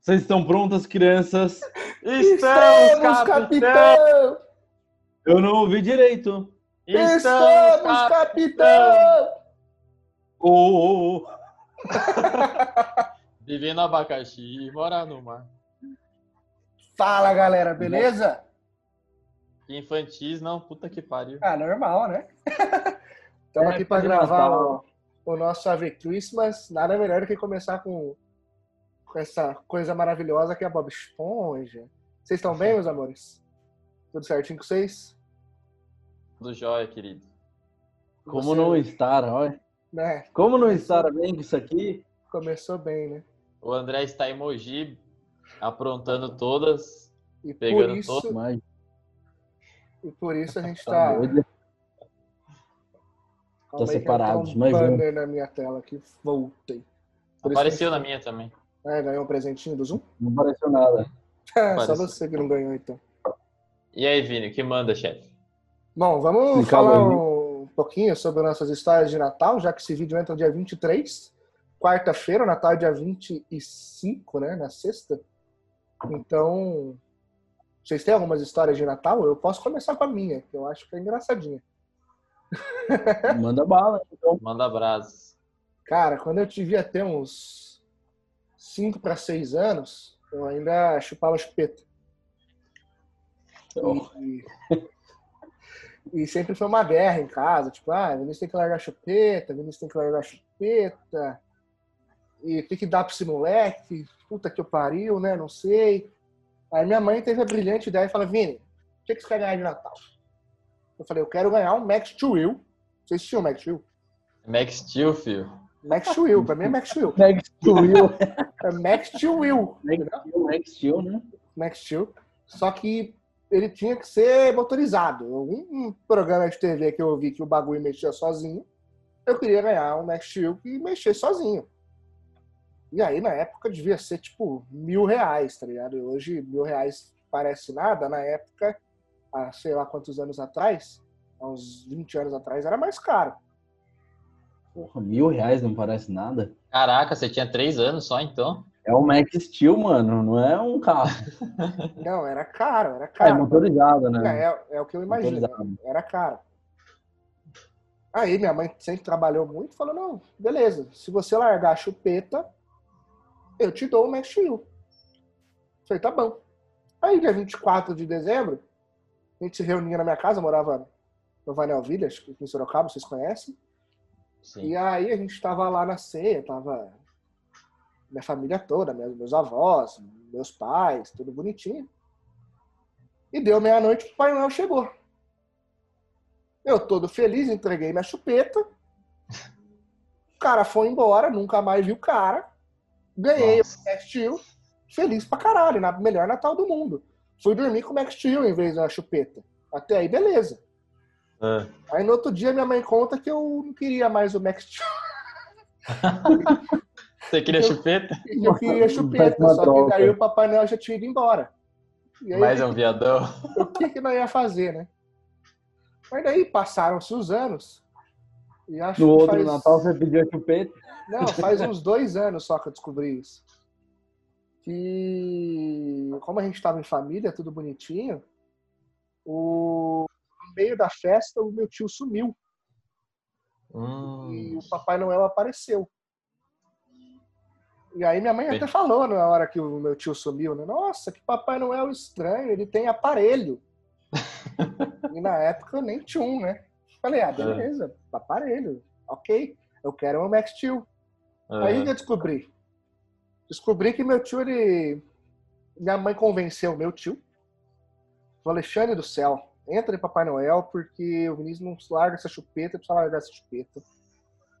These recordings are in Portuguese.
Vocês estão prontas, crianças? Estamos, capitão! Eu não ouvi direito. Estamos, capitão! Ô, ô, ô. Viver no abacaxi e morar no mar. Fala, galera, beleza? Que infantis, não, puta que pariu. Ah, normal, né? Estamos É, aqui para gravar o, o nosso Ave Christmas. Nada melhor do que começar com, com essa coisa maravilhosa que é a Bob Esponja. Vocês estão bem, meus amores? Tudo certinho com vocês? Do jóia, querido. Como Você, não estar, olha. Né? Como não estar bem com isso aqui? Começou bem, né? O André está em Mogi, aprontando todas. E Pegando por isso, Mas, e por isso a gente tá Tá que separados, um mas banner na minha tela aqui. Voltei. Por isso Apareceu que na minha também. É, ganhou um presentinho do Zoom? Não apareceu nada. Só Apareceu. você que não ganhou, então. E aí, Vini, o que manda, chefe? Bom, vamos Explica falar um pouquinho sobre nossas histórias de Natal, já que esse vídeo entra dia 23, quarta-feira, o Natal é dia 25, né, na sexta. Então, vocês têm algumas histórias de Natal? Eu posso começar com a minha, que eu acho que é engraçadinha. Manda bala, então. Manda brasas. Cara, quando eu devia ter uns 5 para 6 anos, eu ainda chupava chupeta. E, e sempre foi uma guerra em casa, tipo, ah, Vinícius tem que largar a chupeta, Vinícius tem que largar a chupeta, e tem que dar pra esse moleque, puta que eu pariu, né, não sei. Aí minha mãe teve a brilhante ideia e falou, Vini, o que, que você quer ganhar de Natal? Eu falei, eu quero ganhar um Max Steel. Vocês tinham Max Steel? Max Steel, filho. Max Steel, pra mim é Max Steel. Max Steel. É Max Steel Will. Max Steel, né? Max Steel. Só que ele tinha que ser motorizado. Um, programa de TV que eu vi que o bagulho mexia sozinho, eu queria ganhar um Max Steel que mexesse sozinho. E aí, na época, devia ser tipo mil reais, tá ligado? E Hoje, mil reais parece nada. Na época, há sei lá quantos anos atrás, há uns 20 anos atrás, era mais caro. Porra, mil reais não parece nada. Caraca, você tinha três anos só então? É um Max Steel, mano, não é um carro. Não, era caro, era É caro. motorizado, né? É, é o que eu imagino. Era caro. Aí minha mãe sempre trabalhou muito falou, não, beleza, se você largar a chupeta, eu te dou o Max Steel. Falei, tá bom. Aí dia 24 de dezembro, a gente se reunia na minha casa, morava no Vanel Villas, em Sorocaba, vocês conhecem. Sim. E aí a gente tava lá na ceia, tava minha família toda, meus, meus avós, meus pais, tudo bonitinho. E deu meia-noite, o Pai Noel chegou. Eu todo feliz, entreguei minha chupeta. O cara foi embora, nunca mais vi o cara. Ganhei Nossa. o Steel, feliz pra caralho, na melhor Natal do mundo. Fui dormir com o Max Steel em vez da chupeta. Até aí, beleza. Ah, Aí no outro dia minha mãe conta que eu não queria mais o Max Steel. Você queria Eu- chupeta? Eu queria chupeta, só que daí o Papai Noel já tinha ido embora. E aí, Mais um viadão. o que que nós ia fazer, né? Mas daí passaram-se os anos. E acho No que outro faz... Natal você pediu a chupeta. Não, faz uns dois anos só que eu descobri isso. Que como a gente estava em família, tudo bonitinho, o... no meio da festa o meu tio sumiu e Hum, o Papai Noel apareceu. E aí minha mãe até falou na hora que o meu tio sumiu, né? Nossa, que Papai Noel estranho, ele tem aparelho. e na época eu nem tinha um, né? Falei, ah, beleza, aparelho, ok. Eu quero um Max Steel. Aí ah, que eu descobri. Descobri que meu tio, ele. Minha mãe convenceu meu tio. Falou, Alexandre do céu, entra em Papai Noel, porque o Vinícius não larga essa chupeta, precisa largar essa chupeta.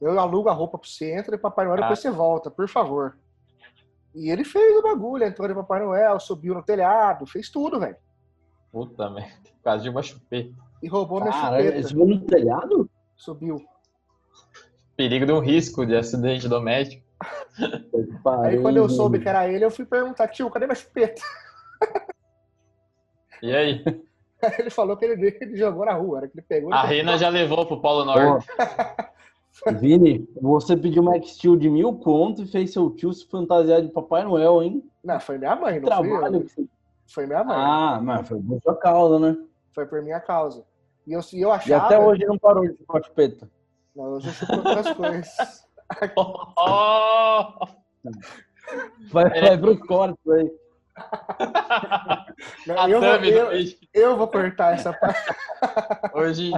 Eu alugo a roupa pra você, entra em Papai Noel, depois você volta, por favor. E ele fez o bagulho, entrou em Papai Noel, subiu no telhado, fez tudo, velho. puta merda. Por causa de uma chupeta. E roubou minha chupeta. esse foi no telhado? Subiu. Perigo de um risco de acidente doméstico. Aí quando eu soube que era ele, eu fui perguntar, tio, cadê minha chupeta? E aí? Aí ele falou que ele, ele jogou na rua, era que ele pegou. A Rina já levou pro Polo Norte. Vini, você pediu Max Steel de mil conto e fez seu tio se fantasiar de Papai Noel, hein? Não, foi minha mãe, não Trabalho eu. que você... Foi minha mãe. Ah, mas foi por sua causa, né? Foi por minha causa. E eu, e eu E achava. até hoje não parou de chupar chupeta. Não, hoje eu chupo outras coisas. Oh! Vai, É. vai pros cortes aí. Não, eu, vou, eu, eu vou cortar essa parte. hoje,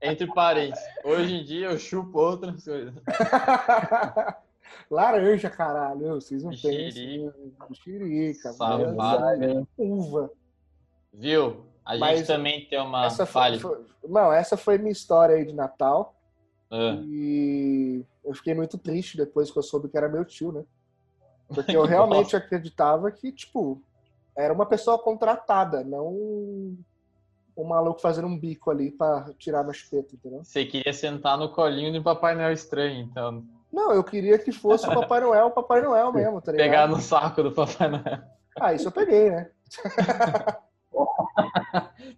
entre parênteses, hoje em dia eu chupo outras coisas. Laranja, caralho. Vocês não pensam. Mexerica. Mexerica. Mano. Uva. Viu? A gente Mas também tem uma Essa falha. foi, foi- Não, essa foi minha história aí de Natal. Ah, E eu fiquei muito triste depois que eu soube que era meu tio, né? Porque eu realmente acreditava que, tipo, era uma pessoa contratada, não um, maluco fazendo um bico ali pra tirar minha chupeta, entendeu? Você queria sentar no colinho de Papai Noel estranho, então. Não, eu queria que fosse o Papai Noel, o Papai Noel mesmo, tá ligado? Pegar no saco do Papai Noel. Ah, isso eu peguei, né?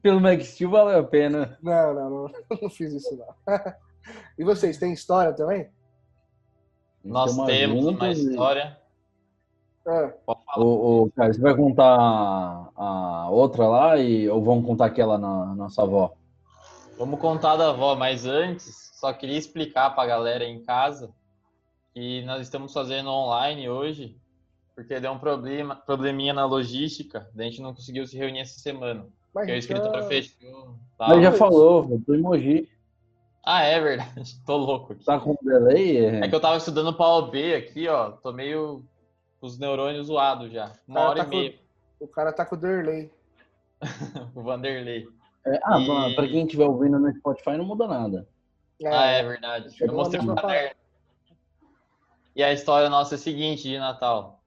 Pelo Max Steel valeu a pena. Não, não, não, não fiz isso não. E vocês, têm história também? Nós Tem uma temos uma de- história. Falar. Ô, ô, cara, você vai contar a outra lá e, ou vamos contar aquela na nossa avó? Vamos contar da avó, mas antes, só queria explicar pra galera em casa que nós estamos fazendo online hoje, porque deu um problema, probleminha na logística, a gente não conseguiu se reunir essa semana. mas Porque o escritório então- fechou. Mas já falou, eu tô em Mogi. Ah, é verdade. Tô louco aqui. Tá com delay? É que eu tava estudando pra OB aqui, ó. Tô meio com os neurônios zoados já. Uma hora tá e com- meia. O cara tá com o Derley. O Vanderlei. É, ah, E- pra- quem estiver ouvindo no Spotify não muda nada. Ah, é verdade. Eu mostrei o caderno. E a história nossa é a seguinte de Natal.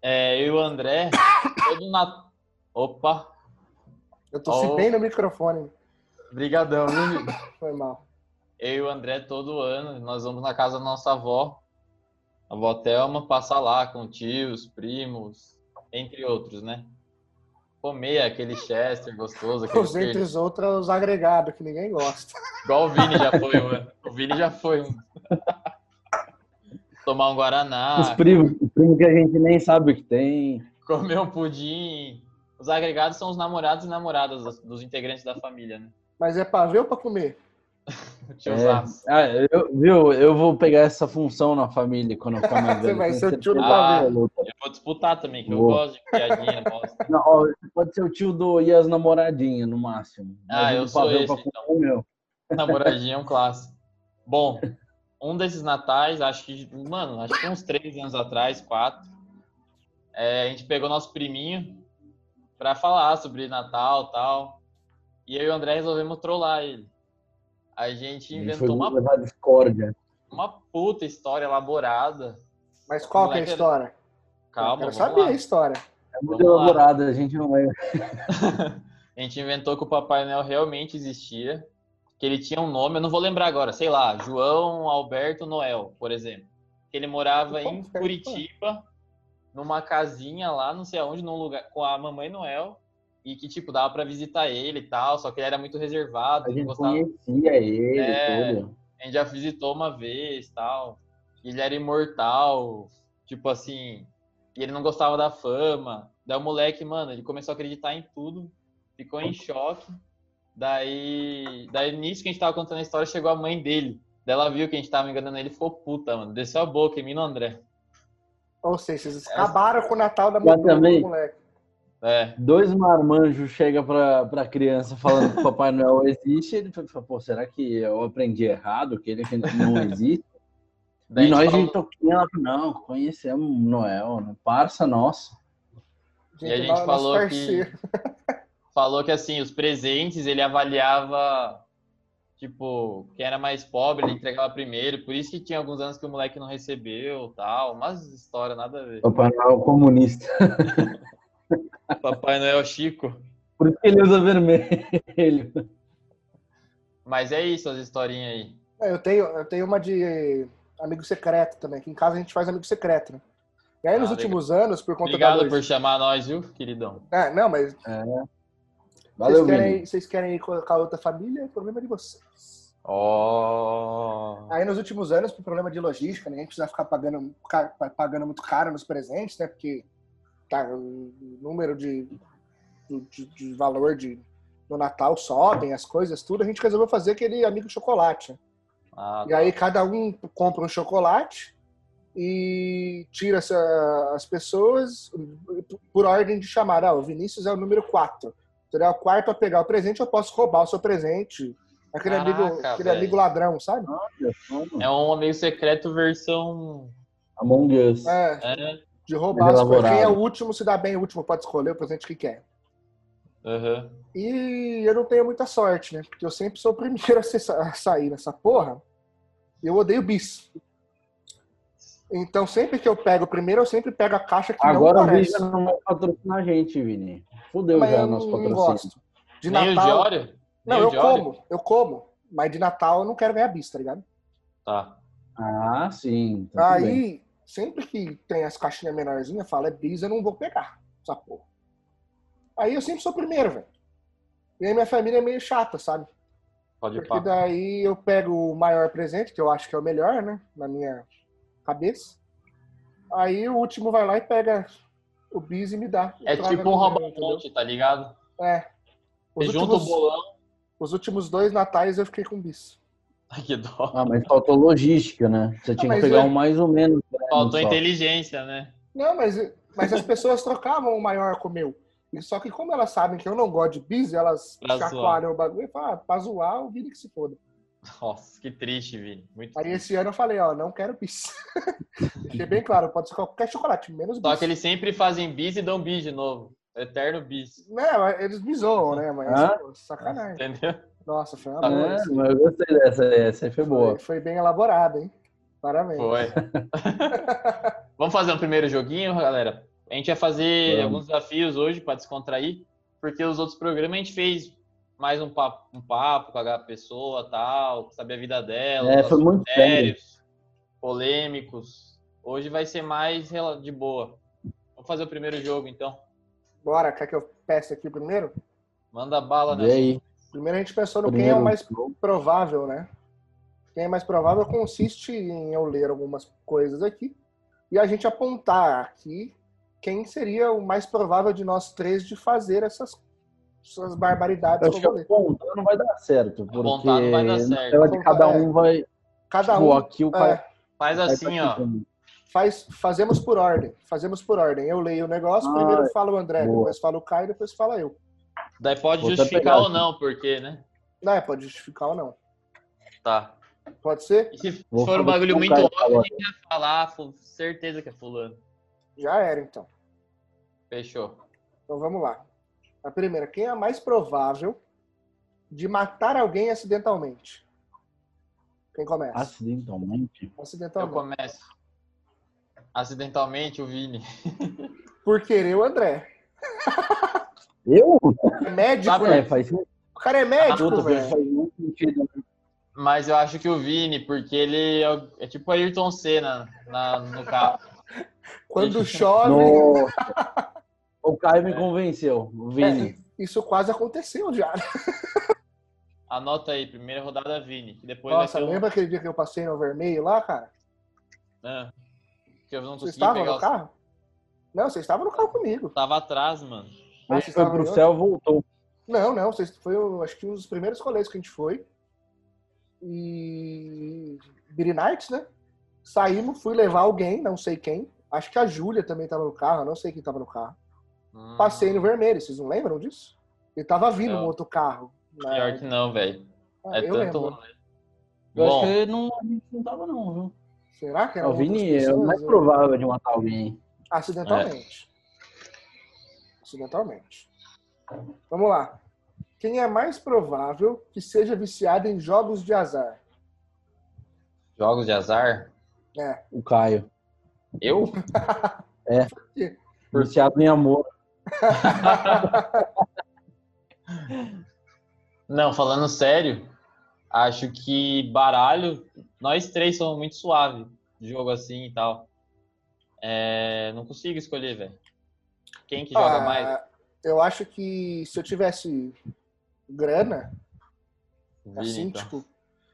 É, eu e o André, todo Natal. Opa! Eu tossi Oh. bem no microfone. Brigadão, viu, amigo? Foi mal. Eu e o André, todo ano, nós vamos na casa da nossa avó, a avó Thelma, passar lá com tios, primos, entre outros, né? Comer aquele Chester gostoso, aquele Os entre os outros, os agregados, que ninguém gosta. Igual o Vini já foi, mano. O Vini já foi. um. Tomar um Guaraná, Os primos, os primos que a gente nem sabe o que tem. comer um pudim. Os agregados são os namorados e namoradas dos, dos integrantes da família, né? Mas é pra ver ou pra comer? É, ah, eu, viu, eu vou pegar essa função na família quando eu ficar mais Você velho. vai tenho ser o tio do pavê. Eu vou disputar também, que eu Boa. gosto de piadinha, bosta. Não, ó, você pode ser o tio do e as namoradinhas, no máximo. Ah, Mas eu sou esse, então. comer o meu. Namoradinha é um clássico. Bom, um desses natais, acho que, mano, acho que uns três anos atrás, quatro, é, a gente pegou nosso priminho pra falar sobre Natal e tal. E eu e o André resolvemos trollar ele. A gente inventou uma, uma puta história elaborada. Mas qual que é a história? eu Calma, quero vamos saber lá. a história. É muito Vamos lá. elaborada, a gente não vai. A gente inventou que o Papai Noel realmente existia, que ele tinha um nome, eu não vou lembrar agora, sei lá, João Alberto Noel, por exemplo. Que ele morava em? Curitiba, numa casinha lá, não sei aonde, num lugar com a mamãe Noel, e que tipo dava pra visitar ele e tal, só que ele era muito reservado, A não gente gostava. conhecia ele É. tudo. A gente já visitou uma vez, tal. E ele era imortal, tipo assim, e ele não gostava da fama. Daí o moleque, mano, ele começou a acreditar em tudo, ficou em choque. Daí, daí nisso que a gente tava contando a história, chegou a mãe dele. Daí ela viu que a gente tava enganando ele, ficou puta, mano. Desceu a boca em mim e no André. Ou seja, vocês acabaram com o Natal da do, do também. moleque. É, Dois marmanjos chegam pra, pra criança falando que o Papai Noel existe. Ele fala, pô, será que eu aprendi errado? Que ele não existe? daí e a gente nós falou- de toquinha, ela não, conhecemos Noel, né? parça nossa. E a gente nosso falou que- falou que assim, os presentes ele avaliava, tipo, quem era mais pobre, ele entregava primeiro. Por isso que tinha alguns anos que o moleque não recebeu tal. Umas histórias, nada a ver. Papai Noel comunista. Papai Noel Chico. Por isso que ele usa vermelho. Mas é isso, as historinhas aí. É, Eu tenho, eu tenho uma de amigo secreto também, que em casa a gente faz amigo secreto, né? E aí, nos Ah, últimos anos, por conta Obrigado da por logística... chamar nós, viu, queridão? É, não, mas Valeu, vocês, querem, Vini. vocês querem ir colocar outra família, é problema de vocês. Ó. Aí nos últimos anos, por problema de logística, ninguém precisa ficar pagando, pagando muito caro nos presentes, né? Porque tá, o número de, de, de valor de, do Natal sobem, as coisas, tudo. A gente resolveu fazer aquele amigo chocolate. Ah, E aí cada um compra um chocolate e tira essa- as pessoas por ordem de chamada. Ah, o Vinícius é o número 4. Se ele é o quarto a pegar o presente, eu posso roubar o seu presente. Aquele, Caraca, amigo, aquele amigo ladrão, sabe? É um amigo secreto versão. Among Us. É, É. de roubar as coisas. Quem é o último se dá bem, o último pode escolher o presente que quer. Aham. E eu não tenho muita sorte, né? Porque eu sempre sou o primeiro a, sair nessa porra. Eu odeio bis. Então, sempre que eu pego o primeiro, eu sempre pego a caixa que Agora não o parece. Visa não vai patrocinar a gente, Vini. Fudeu Mas já eu nosso não patrocínio. gosto. De Nem o Natal. Não, Nem eu o como, eu como. Mas de Natal eu não quero ganhar bis, tá ligado? Tá. Ah, sim. Tá. Aí, sempre que tem as caixinhas menorzinhas, eu falo, é bis, eu não vou pegar essa porra. Aí eu sempre sou o primeiro, velho. E aí minha família é meio chata, sabe? Pode ir Porque pá. daí eu pego o maior presente, que eu acho que é o melhor, né? Na minha cabeça. Aí o último vai lá e pega o bis e me dá. É tipo um rouba-monte, tá ligado? É. Os Você junta o últimos, bolão. os últimos dois natais eu fiquei com bis. Ai, que dó. Ah, mas faltou logística, né? Você tinha mas que pegar um mais ou menos. né, Faltou inteligência, né? Não, mas, mas as pessoas trocavam o maior com o meu. E Só que como elas sabem que eu não gosto de bis, elas Pra chacoalham o bagulho e falam, ah, pra zoar, o Vini que se foda. Nossa, que triste, Vini. Muito Aí triste. esse ano eu falei, ó, não quero bis. Deixei bem claro, pode ser qualquer chocolate, menos bis. Só que eles sempre fazem bis e dão bis de novo. Eterno bis. Não, eles me zoam, né? Mas, Hã? sacanagem. Entendeu? Nossa, foi uma Tá boa. Mas eu gostei dessa, essa aí foi boa. Foi, foi bem elaborado, hein? Parabéns. Foi. Vamos fazer um primeiro joguinho, galera? A gente vai fazer Vamos. alguns desafios hoje para descontrair, porque os outros programas a gente fez mais um papo, um papo com a pessoa, tal, saber a vida dela, É, foi muito sérios, polêmicos. Hoje vai ser mais de boa. Vamos fazer o primeiro jogo, então. Bora, quer que eu peça aqui primeiro? Manda bala, né? aí. Primeiro a gente pensou no quem é Primeiro o mais provável, né? Quem é mais provável consiste em eu ler algumas coisas aqui e a gente apontar aqui quem seria o mais provável de nós três de fazer essas, essas barbaridades Eu acho eu que vou ler. apontar não vai dar certo. Porque Apontar não vai dar certo. na de cada um vai. Cada tipo, um aqui o é, Faz assim, ó. faz, fazemos por ordem. Fazemos por ordem. Eu leio o negócio, Ah, primeiro fala o André, boa. depois fala o Caio, depois fala eu. Daí pode Vou justificar ou não, porque, né? Não, é, pode justificar ou não. Tá. Pode ser? E se Vou for um bagulho muito óbvio, a agora. gente vai falar, certeza que é fulano. Já era, então. Fechou. Então vamos lá. A primeira, quem é a mais provável de matar alguém acidentalmente? Quem começa? Acidentalmente. Eu Acidentalmente. começo. Acidentalmente, o Vini. Por querer o André. Eu? É médico, Sabe, É, né? faz. O cara é médico, Puta, velho. faz muito sentido. né? Mas eu acho que o Vini, porque ele é, é tipo o Ayrton Senna na, no carro. Quando chove, Nossa. O Caio me convenceu. O Vini. isso quase aconteceu já. Anota aí, primeira rodada Vini. Que depois Nossa, lembra aquele dia que eu passei no vermelho lá, cara? Ah, que eu não Você estava pegar no o... carro? Não, você estava no carro comigo. Tava atrás, mano. Você foi estava pro céu voltou. Não, não, vocês- foi acho que um dos primeiros colégios que a gente foi. E Nights, né? Saímos, fui levar alguém, não sei quem. Acho que a Júlia também estava no carro, não sei quem estava no carro. Hum, Passei no vermelho, vocês não lembram disso? Ele tava vindo Não. um outro carro. né? Pior que não, velho. Ah, É eu tanto lembro. Eu acho Bom, que ele não, a gente não tava, não, viu? Será que era O Vini é o mais provável de matar alguém. Acidentalmente. Acidentalmente. Vamos lá. Quem é mais provável que seja viciado em jogos de azar? jogos de azar. É. O Caio. Eu? Viciado em amor. Não, falando sério, acho que baralho, nós três somos muito suave de jogo assim e tal. É, não consigo escolher, velho. Quem que joga Ah, mais? Eu acho que se eu tivesse grana, Vini, assim, então. tipo,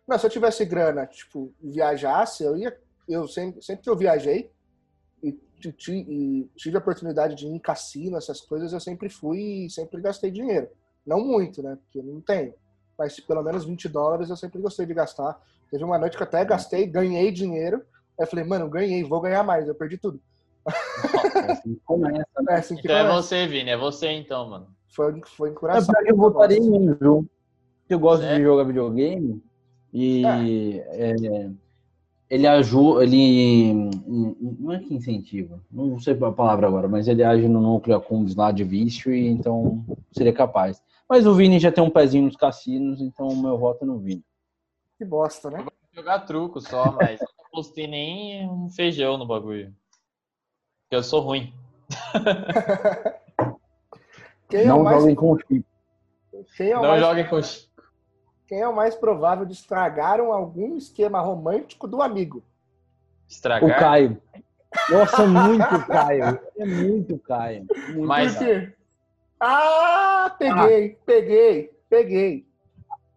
Não, se eu tivesse grana, tipo, viajasse, eu ia. Eu sempre, sempre que eu viajei e, e tive a oportunidade de ir em cassino, essas coisas, eu sempre fui e sempre gastei dinheiro. Não muito, né? Porque eu não tenho. Mas pelo menos 20 dólares eu sempre gostei de gastar. Teve uma noite que eu até gastei, ganhei dinheiro. Aí eu falei, mano, ganhei, vou ganhar mais. Eu perdi tudo. É assim começa, né? É assim que Então é começa. você, Vini. É você então, mano. Foi, foi É que eu votaria em mim, viu? Eu gosto de Sério? jogar videogame e é, ele ajuda, ele não é que incentiva, não sei a palavra agora, mas ele age no núcleo accumbens lá de vício e então seria capaz. Mas o Vini já tem um pezinho nos cassinos, então o meu voto é no Vini. Que bosta, né? Jogar truco só, mas eu não postei nem um feijão no bagulho. Porque eu sou ruim. Quem é, não o mais, joguem com chip. quem, é o Não mais, joguem com. quem é o mais provável de estragar um- algum esquema romântico do amigo? O Estragar. Caio. Nossa, muito Caio. É muito Caio. Muito Mas- Por Caio. quê? Ah, peguei, peguei, peguei.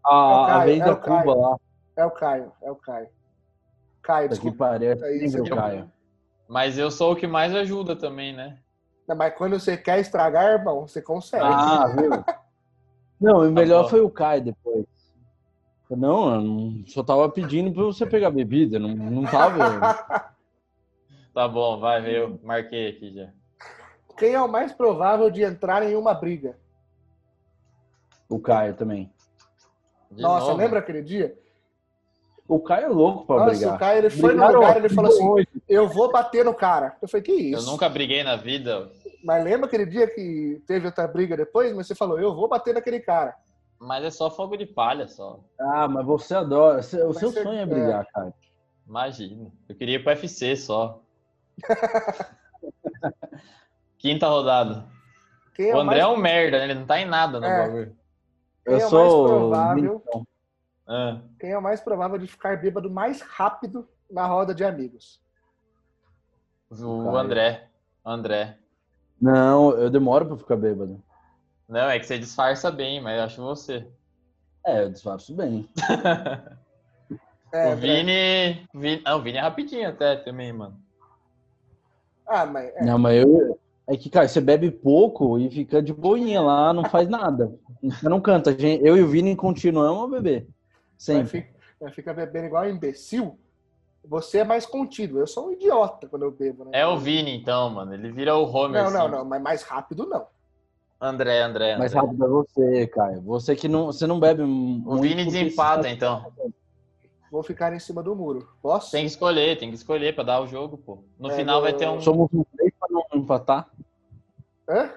A, É o a Caio, vez é da o Caio. Cuba lá, É o Caio, é o Caio. Caio, desculpa. pariu, é É isso, sempre o Caio. Mas eu sou o que mais ajuda também, né? Não, mas quando você quer estragar, irmão, você consegue. Ah, viu? Não, o melhor bom. foi o Caio depois. Não, eu não- só tava pedindo pra você pegar bebida, não, não tava. Tá bom, vai, eu marquei aqui já. Quem é o mais provável de entrar em uma briga? O Caio também. De Nossa, novo. lembra aquele dia? O Caio é louco pra Nossa, brigar. o Caio ele foi no Brigaram lugar e ele falou assim: hoje. Eu vou bater no cara. Eu falei: Que Eu isso? nunca briguei na vida, Mas lembra aquele dia que teve outra briga depois? Mas você falou: Eu vou bater naquele cara. mas é só fogo de palha só. Ah, mas você adora. O Mas seu sonho é brigar, Caio. Imagina. Eu queria ir pro UFC só. Quinta rodada. Quem é o André mais, é um merda, né? Ele não tá em nada no É. bagulho. Quem Eu é o mais sou. provável? Então, Ah, quem é o mais provável de ficar bêbado mais rápido na roda de amigos? o. André. André. Não, eu demoro pra ficar bêbado. Não, é que você disfarça bem, mas eu acho você. É, eu disfarço bem. É, o Vini. Vini... Não, o Vini é rapidinho até também, mano. Ah, mas é, Não, mas eu. É que, cara, você bebe pouco e fica de boinha lá, não faz nada. Você não canta. Eu e o Vini continuamos a beber. Vai Sempre. fi- vai ficar bebendo igual um imbecil. Você é mais contido. Eu sou um idiota quando eu bebo, né? É o Vini, então, mano. Ele vira o Homer. Não, não, Simpson. não, mas mais rápido não. André, André. Mais André. rápido é você, Caio. Você que não, você não bebe O Vini desempata, você- então. Vou ficar em cima do muro. Posso? Tem que escolher, tem que escolher pra dar o jogo, pô. No É, final vai no- ter um. Somos em três pra não empatar. Hã?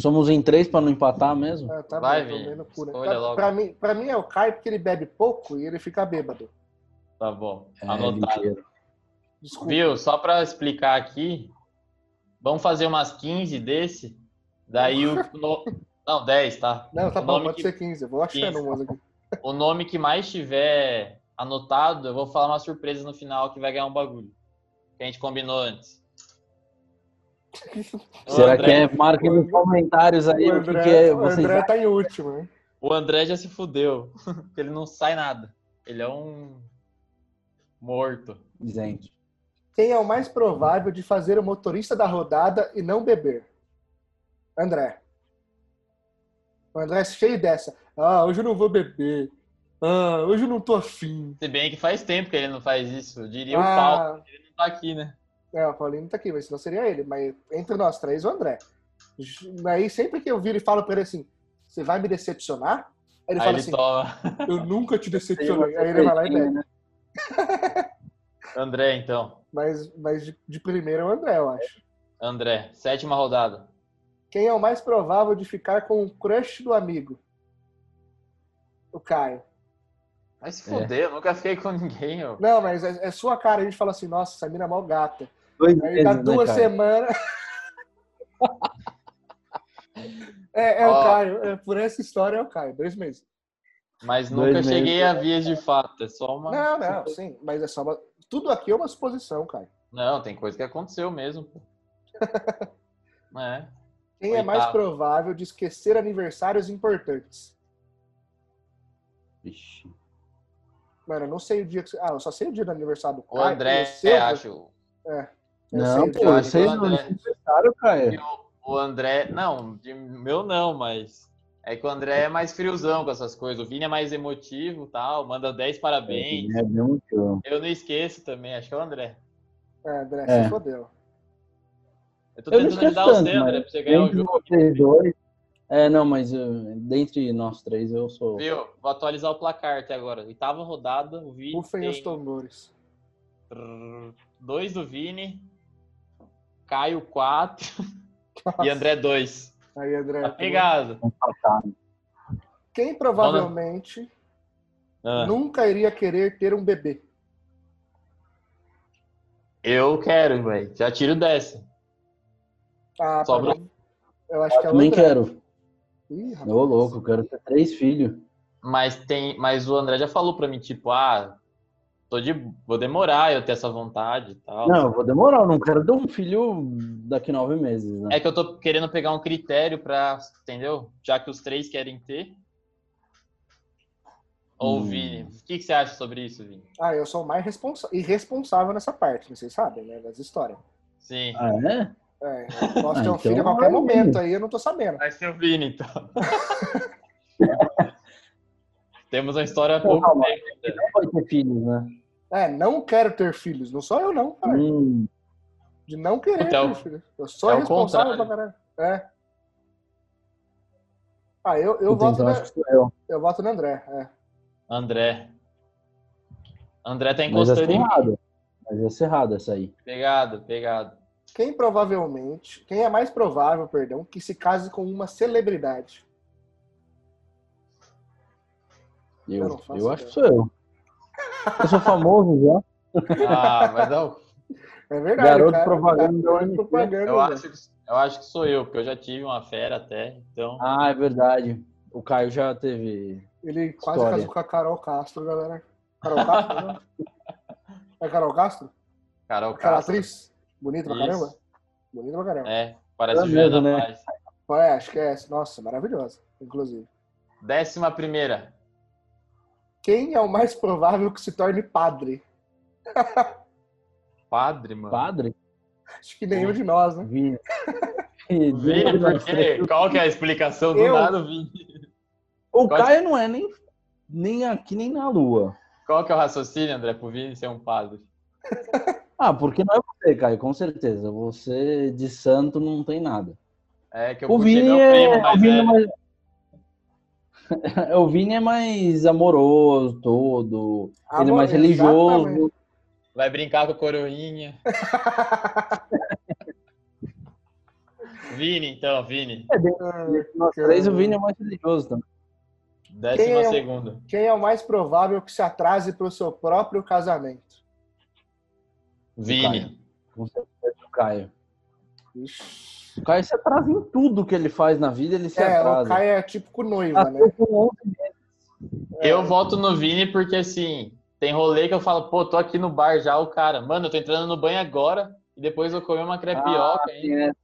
Somos em três pra não empatar mesmo. Ah, tá Vai, bom, tô Vini. vendo cura. Escolha Pra, logo. pra mim, pra mim é o Caio porque ele bebe pouco e ele fica bêbado. Tá bom. É, Anotado. Desculpa. Viu? Só pra explicar aqui, vamos fazer umas 15 desse. Daí o. no- Não, 10, tá? Não, tá o bom, pode que- ser 15. Eu vou achando 15. umas aqui. O nome que mais tiver anotado, eu vou falar uma surpresa no final que vai ganhar um bagulho. Que a gente combinou antes. O Será André- que é? Marque nos comentários aí O André, que é, o vocês André tá em último, né? O André já se fudeu. porque ele não sai nada. Ele é um morto. Gente, Quem é o mais provável de fazer o motorista da rodada e não beber? André. O André é cheio dessa. Ah, hoje eu não vou beber. Ah, hoje eu não tô afim. Se bem que faz tempo que ele não faz isso. Eu diria o Paulo, Ah, ele não tá aqui, né? É, o Paulinho não tá aqui, mas senão seria ele. Mas entre nós três, o André. Aí sempre que eu viro e falo pra ele assim, você vai me decepcionar? Aí ele Aí fala ele assim, toma. eu nunca te decepcionei. Aí ele vai lá e bebe. né? André, então. Mas, mas de, de primeiro é o André, eu acho. André, sétima rodada. Quem é o mais provável de ficar com o crush do amigo? O Caio. Vai se fuder, eu nunca fiquei com ninguém, ó. Não, mas é, é sua cara. A gente fala assim, nossa, essa mina é mó gata. Dois Aí meses, né, duas cara? semanas. é, é o Ó. Caio. É, por essa história é o Caio. Dois meses. Mas Dois nunca cheguei meses. a vias de fato. É só uma. Não, não, sim. Mas é só uma... Tudo aqui é uma suposição, Caio. Não, tem coisa que aconteceu mesmo, pô. É. Quem é mais provável de esquecer aniversários importantes? Vixe. Mano, eu não sei o dia que. Ah, eu só sei o dia do aniversário do O Caio. André, o seu, é, acho. Eu Não, sei pô, dia. acho que vocês o não André- Caio. que o, o André. Não, de meu não, mas. É que o André é mais friozão com essas coisas. O Vini é mais emotivo e tal, manda 10 parabéns. É bem muito. Eu não esqueço também, acho que é o André. É, André, É. se fodeu. Eu tô Eu não tentando ajudar tanto, você, André, mas pra você ganhar o jogo. vocês dois. É, não, mas uh, dentre nós três eu sou. Viu? Vou atualizar o placar até agora. Oitava rodada, o Vini. Rufem os tem tambores. trrr, dois do Vini, Caio 4 e. André 2. Aí, André. Tá pegado. Quem provavelmente Ah, nunca iria querer ter um bebê? eu quero, velho. Já tiro dessa. Ah, Sobra- pra mim, Eu acho que é o Também André. quero. Ih. Ô, louco, eu quero ter três filhos. Mas tem, mas o André já falou pra mim, tipo, ah, tô de, vou demorar eu ter essa vontade e tal. Não, eu vou demorar, eu não quero ter um filho daqui nove meses, né? É que eu tô querendo pegar um critério pra, entendeu? Já que os três querem ter. Ou Hum. Vini, o que, que você acha sobre isso, Vini? Ah, eu sou o mais responsa- irresponsável nessa parte, vocês sabem, né? Das histórias. Sim. Ah, é? É, eu posso Ah, ter um então filho a qualquer momento aí, eu não tô sabendo. Vai ser o Vini, então. Temos uma história pouco né? Não vai ter filhos, né? É, não quero ter filhos. Não sou eu, não, cara. Hum, De não querer Então, ter filhos. Eu sou é responsável pra caralho. É. Ah, eu, eu, puta, voto, então na- eu. eu voto no André. É. André. André tá Mas encostando essa é errado. Mas é errado essa aí. Pegado, pegado. Quem provavelmente, quem é mais provável, perdão, que se case com uma celebridade? Eu Eu, eu acho que sou eu. Eu sou famoso já. Ah, mas não. É verdade, Garoto cara. propaganda Garoto do propaganda, Eu velho. acho, que, eu acho que sou eu, porque eu já tive uma fera até, então. Ah, é verdade. O Caio já teve. Ele quase História. casou com a Carol Castro, galera. Carol Castro, não? É Carol Castro? Carol Aquela Castro. atriz? Bonita pra caramba? Bonita pra caramba. É, parece É Juliana mesmo, né? Paz. É, acho que é essa. Nossa, maravilhosa, inclusive. Décima primeira. Quem é o mais provável que se torne padre? Padre, mano. Padre? Acho que nenhum de nós, né? Vini. Vini, por quê? Qual que é a explicação do Eu- nada, Vini? O Qual- Caio não é nem, nem aqui nem na Lua. Qual que é o raciocínio, André, pro Vini ser um padre? Ah, porque não é você, Caio, com certeza. Você de santo não tem nada. É que eu O Vini meu é. primo O mais Vini é velho. mais. o Vini é mais amoroso, todo. Ele é Amor, mais exatamente. religioso. Vai brincar com a coroinha. Vini, então, Vini. Nós três, o Vini é mais religioso também. Décima Quem é o- segunda. Quem é o mais provável que se atrase para o seu próprio casamento? Vini. Com certeza, o Caio. Ixi. O Caio se atrasa em tudo que ele faz na vida, ele se É, o atrasa. Caio é tipo com noiva, né? Nasceu com 11 meses. Eu voto no Vini porque, assim, tem rolê que eu falo, pô, tô aqui no bar já, o cara, mano, eu tô entrando no banho agora e depois eu comer uma crepioca Ah, tem essa.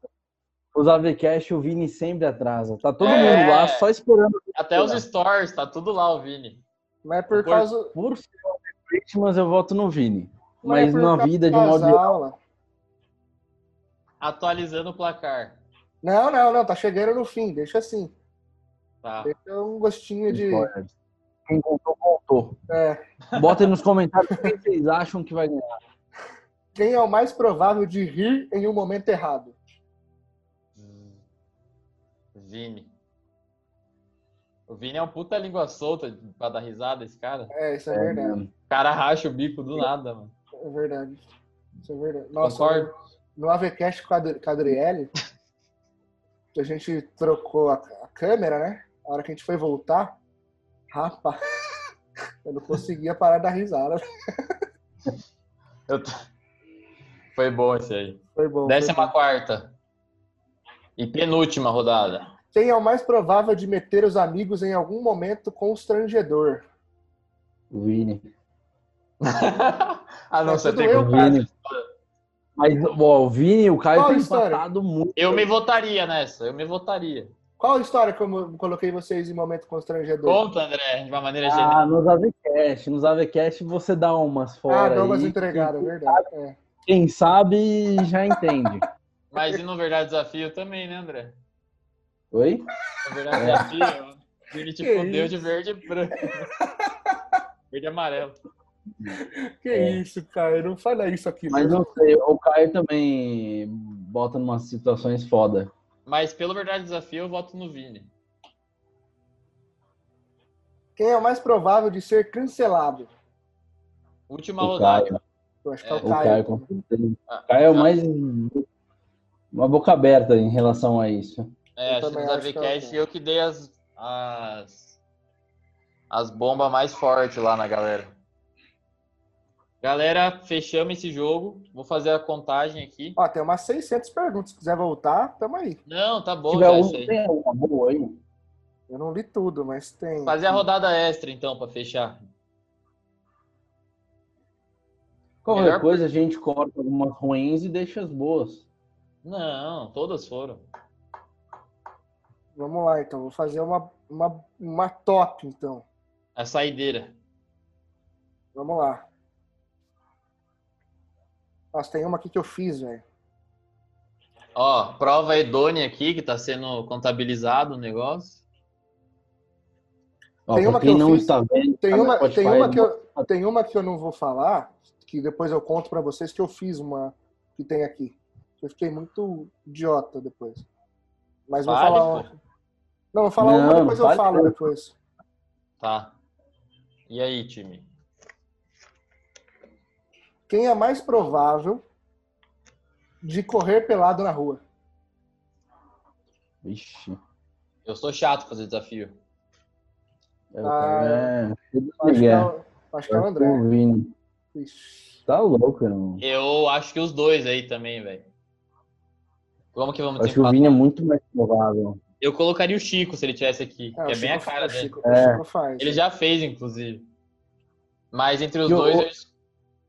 Os AVCast, o Vini sempre atrasa. Tá todo É. mundo lá só esperando. Até os stories, tá tudo lá o Vini. Mas é por Por- causa. Por ser o Christmas, eu voto no Vini. não é Mas na vida, de modo geral. Atualizando o placar. Não, não, não, tá chegando no fim, deixa assim. Tá. Deixa um gostinho de. Quem contou, contou. É. Bota aí nos comentários quem vocês acham que vai ganhar. Quem é o mais provável de rir em um momento errado? Vini. O Vini é um puta língua solta pra dar risada, esse cara. É, isso é, verdade. né? O cara racha o bico do nada, mano. É verdade. Isso é verdade. Nossa, Concordo. No AVCast com a Adriele, que a gente trocou a, a câmera, né? A hora que a gente foi voltar, rapaz, eu não conseguia parar da risada. Eu tô- Foi bom esse aí. Foi bom. foi Décima bom. quarta. E penúltima rodada. Quem é o mais provável de meter os amigos em algum momento constrangedor? O Vini. ah, não, É você tem eu, que... cara. Vini. Mas ó, o Vini e o Caio Qual têm empatado muito. Eu me votaria nessa, eu me votaria. Qual história que eu coloquei vocês em momento constrangedor? Conta, André, de uma maneira geral. Ah, nos AVCast. Nos AVCast você dá umas fora ah, dá umas entregadas, é verdade. É. Quem sabe já entende. Mas e no Verdade Desafio também, né, André? Oi? No Verdade Desafio, ele te Que fudeu isso? de verde e branco. verde e amarelo. Que É. isso, cara, não fala isso aqui. Mas não. sei, o Caio também bota em umas situações foda. Mas pelo Verdade Desafio, eu voto no Vini. Quem é o mais provável de ser cancelado? Última O rodada. Caio. Eu acho que é, É, o O Caio. Caio. Ah, O Caio é o mais. Uma boca aberta em relação a isso. É, Eu acho que também nos acho que é Caio. eu que dei as, as, as bombas mais fortes lá na galera. Galera, fechamos esse jogo. Vou fazer a contagem aqui. Ó, tem umas 600 perguntas. Se quiser voltar, tamo aí. Não, tá Se bom tiver já um, tem uma boa aí. Eu não li tudo, mas tem. Fazer a rodada extra, então, pra fechar. Qualquer Melhor coisa a gente corta algumas ruins e deixa as boas. Não, todas foram. Vamos lá, então. Vou fazer uma, uma, uma top, então. A saideira. Vamos lá. Nossa, tem uma aqui que eu fiz, velho. Ó, prova idônea aqui, que tá sendo contabilizado o negócio. Ó, Tem uma que quem eu não fiz- está vendo, Tem uma, Spotify, tem, uma que eu, tem uma que eu não vou falar, que depois eu conto pra vocês que eu fiz uma que tem aqui. Eu fiquei muito idiota depois. Mas vou Fale, falar pô. uma. Não, vou falar uma, Não, depois eu fale falo depois. Tá. E aí, time? Quem é mais provável de correr pelado na rua? Vixe. Eu sou chato fazer desafio. É, Ah, é, Acho que é, o- acho que é o André. O Vini. Ixi. Tá louco, irmão. Eu acho que os dois aí também, velho. Como que vamos Acho que o? Vini é muito mais provável. Eu colocaria o Chico se ele tivesse aqui, É, que é bem a cara o dele. Chico, o É. Chico faz. Ele já fez, inclusive. Mas entre os E o- dois, eu...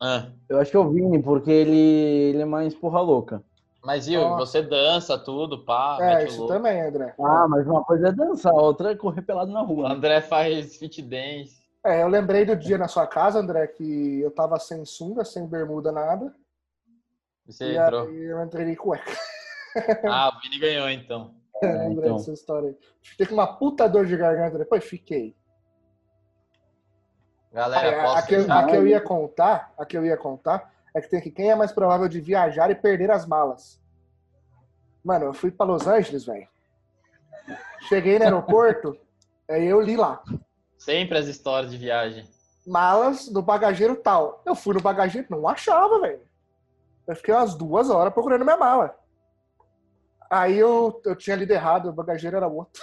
Ah. Eu acho que é o Vini, porque ele, ele é mais porra louca. Mas, viu, Ó. você dança tudo, pá, É, o isso louco. também, André. Ah, mas uma coisa é dançar, a outra é correr pelado na O rua. André faz fit dance. É, eu lembrei do dia na sua casa, André, que eu tava sem sunga, sem bermuda, nada. Você e entrou. aí eu entrei de cueca. Ah, o Vini ganhou, então. É, Lembrei então. dessa história aí. Fiquei com uma puta dor de garganta depois, fiquei. Galera, posso a que, eu- a que eu ia contar, a que eu ia contar, é que tem aqui quem é mais provável de viajar e perder as malas. Mano, eu fui pra Los Angeles, velho. Cheguei no aeroporto, aí eu li lá. Sempre as histórias de viagem. Malas no bagageiro tal. Eu fui no bagageiro, não achava, velho. Eu fiquei umas duas horas procurando minha mala. Aí eu, eu tinha lido errado, o bagageiro era outro.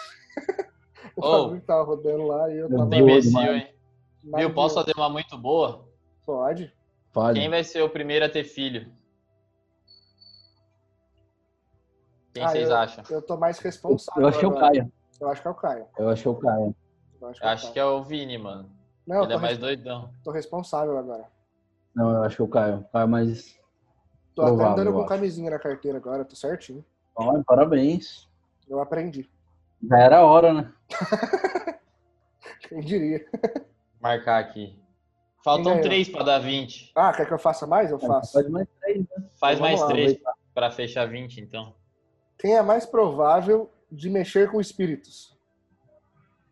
o Oh. bagulho tava rodando lá e eu Meu tava. Imbecil, demais. Viu, posso fazer uma muito boa? Pode. Fale. Quem vai ser o primeiro a ter filho? Quem Ah, vocês eu- acham? Eu tô mais responsável. Eu acho que é o. Caio. Eu acho que é o Caio. Eu acho que é o Caio. Eu acho que Eu é o acho Caio. que é o Vini, mano. Não, eu Ele é mais res- doidão. tô responsável agora. Não, eu acho que é o Caio. O Caio é mais. Tô até Provável, andando eu com acho. camisinha na carteira agora, tô certinho. Ó, parabéns. Eu aprendi. Já era a hora, né? Quem diria? Marcar aqui. Faltam três pra dar 20. Ah, quer que eu faça mais? Eu faço. Faz mais três, né? Faz Então mais lá, três pra fechar 20, então. Quem é mais provável de mexer com espíritos?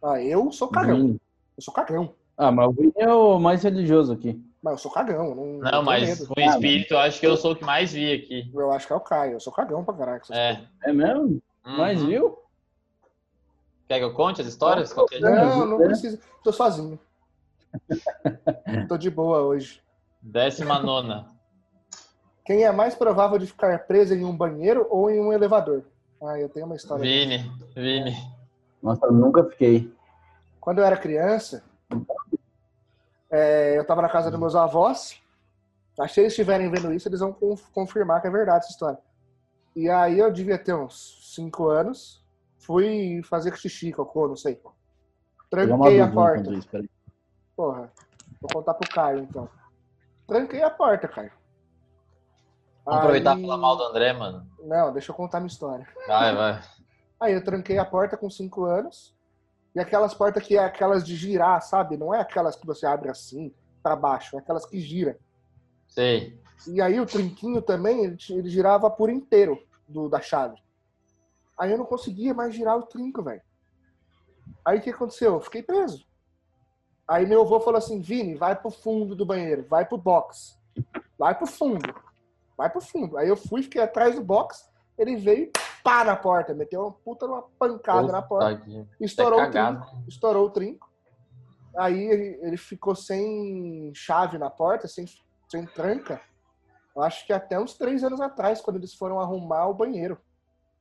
Ah, eu sou cagão. Vini. Eu sou cagão. Ah, mas o Vini é o mais religioso aqui. Mas eu sou cagão. Não, Não, mas medo. com espírito eu acho que eu sou o que mais vi aqui. Eu acho que é o Caio. Eu sou cagão pra caralho. É. coisas. É mesmo? Uhum. viu? Quer que eu conte as histórias? Não, não É. precisa. Tô sozinho. Tô de boa hoje. Décima nona. Quem é mais provável de ficar preso em um banheiro ou em um elevador? Ah, eu tenho uma história. Vini, Vini. Nossa, eu nunca fiquei. Quando eu era criança, é, eu tava na casa dos meus avós. Acho que se eles estiverem vendo isso, eles vão conf- confirmar que é verdade essa história. E aí eu devia ter uns 5 anos. Fui fazer xixi, cocô, não sei. Tranquei a porta. isso, peraí. Porra. Vou contar pro Caio, então. Tranquei a porta, Caio. Vamos aproveitar e falar mal do André, mano. Não, deixa eu contar minha história. Vai, vai. Aí eu tranquei a porta com 5 anos. E aquelas portas que é aquelas de girar, sabe? Não é aquelas que você abre assim, para baixo, é aquelas que giram. Sei. E aí o trinquinho também, ele, ele girava por inteiro do, da chave. Aí eu não conseguia mais girar o trinco, velho. Aí o que aconteceu? Eu fiquei preso. Aí meu avô falou assim, Vini, vai pro fundo do banheiro, vai pro box. Vai pro fundo. Vai pro fundo. Aí eu fui, fiquei atrás do box, ele veio pá na porta, meteu uma puta uma pancada na porta. Estourou o trinco. Estourou o trinco. Aí ele, ele ficou sem chave na porta, sem, sem tranca. Eu acho que até uns três anos atrás, quando eles foram arrumar o banheiro.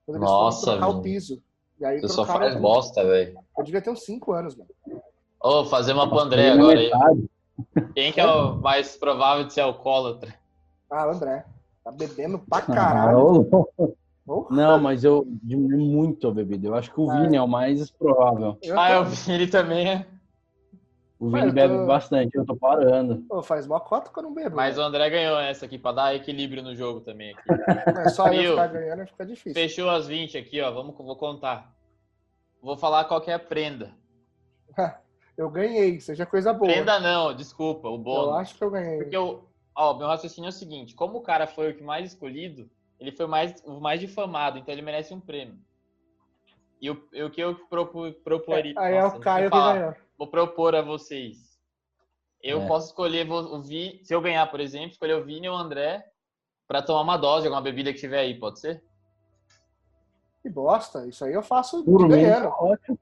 Quando eles Nossa, foram trocar velho. o piso. E aí Você só faz bosta, velho. Eu devia ter uns cinco anos, mano. Ô, fazer uma pro André agora aí. Quem que é o mais provável de ser alcoólatra? Ah, o André. Tá bebendo pra Ah, caralho. Porra. Não, mas eu diminui muito a bebida. Eu acho que o Ah, Vini é o mais provável. Ah, tô- eu vi ele também, é. O Vini bebe tô- bastante, eu tô parando. Pô, faz mó cota que eu não bebo. Mas o né? André ganhou essa aqui pra dar equilíbrio no jogo também. Aqui. É só eu ficar ganhando, fica difícil. Fechou as 20 aqui, ó. Vamos, vou contar. Vou falar qual que é a prenda. Eu ganhei, seja coisa boa. Prenda não, desculpa, o eu bônus. acho que eu ganhei. Porque eu, ó, meu raciocínio é o seguinte: como o cara foi o que mais escolhido, ele foi mais, o mais difamado, então ele merece um prêmio. E o, o que eu propu, proporia. Aí é o Caio eu que ganhou. Vou propor a vocês. Eu É. posso escolher o Vi, se eu ganhar, por exemplo, escolher o Vini ou o André pra tomar uma dose de alguma bebida que tiver aí, pode ser? Que bosta. Isso aí eu faço Por mim, ganhando. tá ótimo.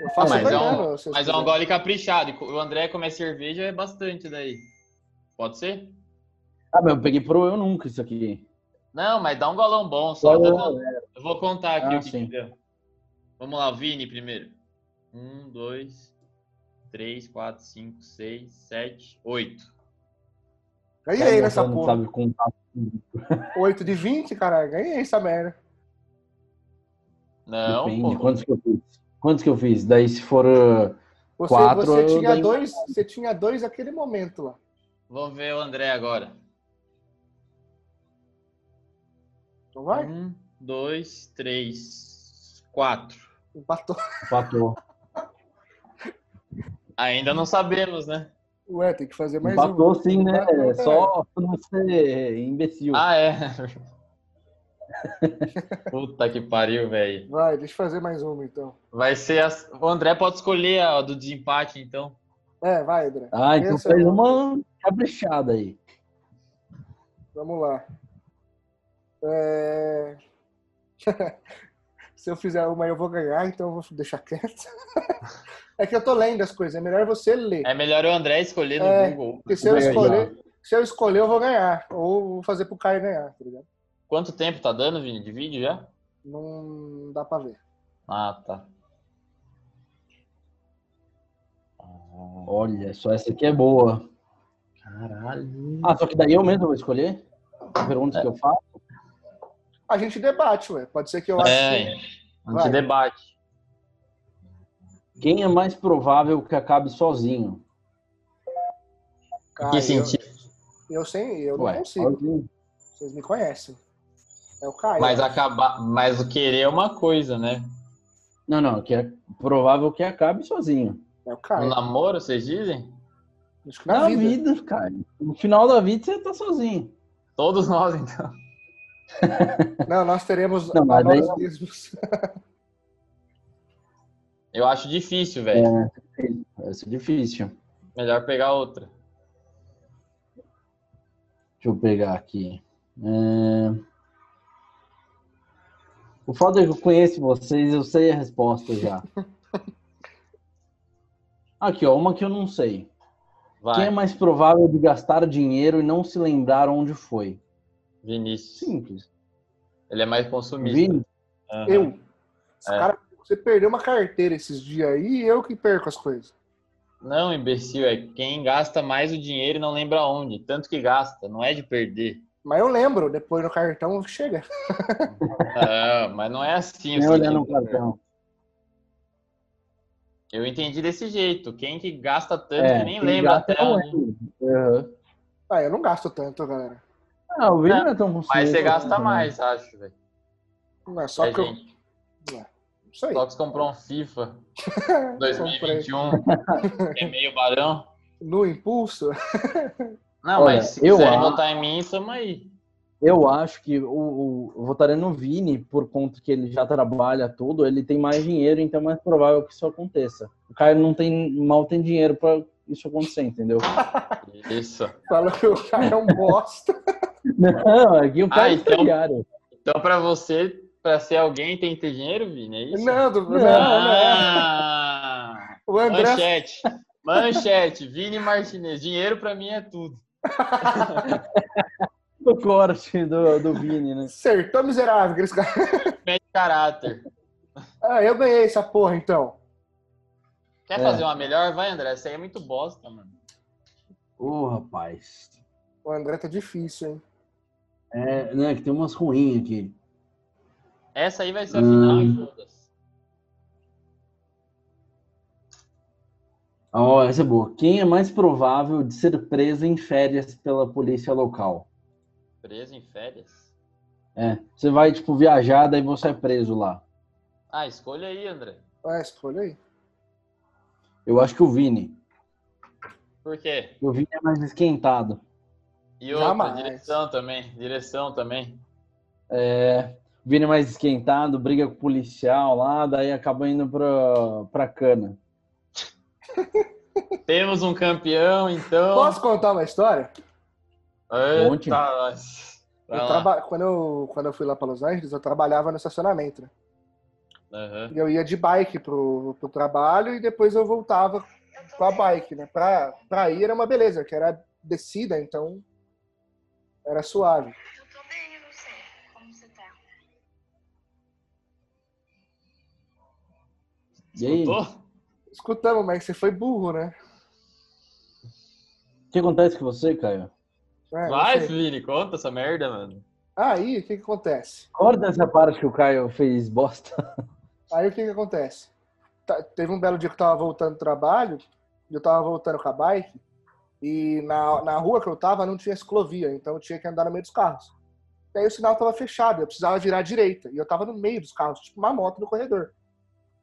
Eu faço Mas é um- Mas é um gole caprichado. O André comer cerveja é bastante daí. Pode ser? Ah, mas eu peguei pro eu nunca isso aqui. Não, mas dá um golão bom só. Eu vou, eu vou contar aqui Ah, o que, sim. que deu. Vamos lá, Vini primeiro. Um, dois, três, quatro, cinco, seis, sete, oito. Ganhei Cara, nessa porra. sabe contar. 8 de 20, caralho. Ganhei essa merda. Não, Depende. pô. Quantos que eu fiz? Quantos que eu fiz? Daí se for. uh, Você, Quatro, você tinha ganhei. dois. Você tinha dois naquele momento lá. Vamos ver o André agora. Não vai? Um, dois, três, quatro. Empatou. Empatou. Ainda não sabemos, né? Ué, tem que fazer mais Empatou um. sim, né? Empatou, Só pra não ser imbecil. Ah, é. Puta que pariu, velho. Vai, deixa eu fazer mais uma então. Vai ser as... O André pode escolher a do desempate, então. É, vai, André. Ah, então Pensa faz uma caprichada aí. Vamos lá. É... Se eu fizer uma, eu vou ganhar, então eu vou deixar quieto. é que eu tô lendo as coisas, é melhor você ler. É melhor o André escolher no É. Google. Porque se eu escolher, se eu escolher, eu vou ganhar. Ou vou fazer pro Caio ganhar, tá ligado? Quanto tempo tá dando, Vini, de vídeo já? Não dá pra ver. Ah, tá. Olha, só essa aqui é boa. Caralho. Ah, só que daí eu mesmo vou escolher? Perguntas que eu faço? A gente debate, ué. Pode ser que eu ache. É, a gente Vai. debate. Quem é mais provável que acabe sozinho? Ah, que eu- sentido? Eu, sei, eu não Ué, consigo. sozinho. Vocês me conhecem. É o Caio. Mas acabar, mas o querer é uma coisa, né? Não, não, que é provável que acabe sozinho. É o No Caio. namoro, vocês dizem? Na, vida. vida. cara. No final da vida você tá sozinho. Todos nós, então. Não, nós teremos Não, mas daí- nós mesmos. Eu acho difícil, velho. Essa é difícil. Melhor pegar outra. Deixa eu pegar aqui. É... O foda é que eu conheço vocês, eu sei a resposta já. Aqui, ó, uma que eu não sei. Vai, Quem é mais provável de gastar dinheiro e não se lembrar onde foi? Vinícius. Simples. Ele é mais consumista. Vini, Aham. Eu. Esse É. cara, você perdeu uma carteira esses dias aí e eu que perco as coisas. Não, imbecil, é quem gasta mais o dinheiro e não lembra onde. Tanto que gasta, não é de perder. Mas eu lembro, depois no cartão chega. Ah, mas não é assim. nem olhando no cartão. Eu entendi desse jeito. Quem que gasta tanto É, que nem lembra até não. Aham. Ah, eu não gasto tanto, galera. Ah, o Vini Não, não é tão Mas consumista você gasta também. mais, acho, velho. Não é só É, que eu. gente. Isso aí. Tox comprou um FIFA 2021, que é meio barão. No impulso. Não, Olha, mas se eu quiserem acho- votar em mim, estamos aí. Eu acho que o, o, eu votaria no Vini, por conta que ele já trabalha tudo, ele tem mais dinheiro, então é mais provável que isso aconteça. O Caio não tem, mal tem dinheiro pra isso acontecer, entendeu? Isso. Fala que o cara é um bosta. Não, aqui o Caio Ah, é então- estagiário. Então, pra você, pra ser alguém, tem que ter dinheiro, Vini? É isso? Não, do- não, não. Ah, O André manchete. Manchete. Vini Martinez. Dinheiro pra mim é tudo. O corte do, do Vini, né? acertou miserável. aqueles caras. Mede caráter. Ah, eu ganhei essa porra, então. Quer É. fazer uma melhor? Vai, André. Essa aí é muito bosta, mano. Ô, rapaz. O André tá difícil, hein? É, né, que tem umas ruins aqui. Essa aí vai ser a final Hum. e Ó, essa é boa. Quem é mais provável de ser preso em férias pela polícia local? Preso em férias? É, você vai, tipo, viajar, daí você é preso lá. Ah, escolha aí, André. Ah, escolha aí. Eu acho que o Vini. Por quê? O Vini é mais esquentado. E outra, Jamais. direção também. Direção também. É, o Vini é mais esquentado, briga com o policial lá, daí acaba indo pra, pra cana. Temos um campeão, então. Posso contar uma história? Eita, Eu traba... quando, eu, quando eu fui lá para Los Angeles, eu trabalhava no estacionamento. Né? E eu ia de bike pro, pro trabalho e depois eu voltava com a bike, né? Pra, pra ir era uma beleza, que era descida, então era suave. Eu tô bem, e você? Como você tá? E aí, Escutou? Escutamos, mas você foi burro, né? que acontece com você, Caio? É, Vai. Vini, conta essa merda, mano. Aí, o que que acontece? Corta essa parte que o Caio fez bosta. Aí o que que acontece? Tá- teve um belo dia que eu tava voltando do trabalho, e eu tava voltando com a bike, e na, na rua que eu tava não tinha ciclovia, então eu tinha que andar no meio dos carros. E aí o sinal tava fechado, eu precisava virar à direita, e eu tava no meio dos carros, tipo uma moto no corredor.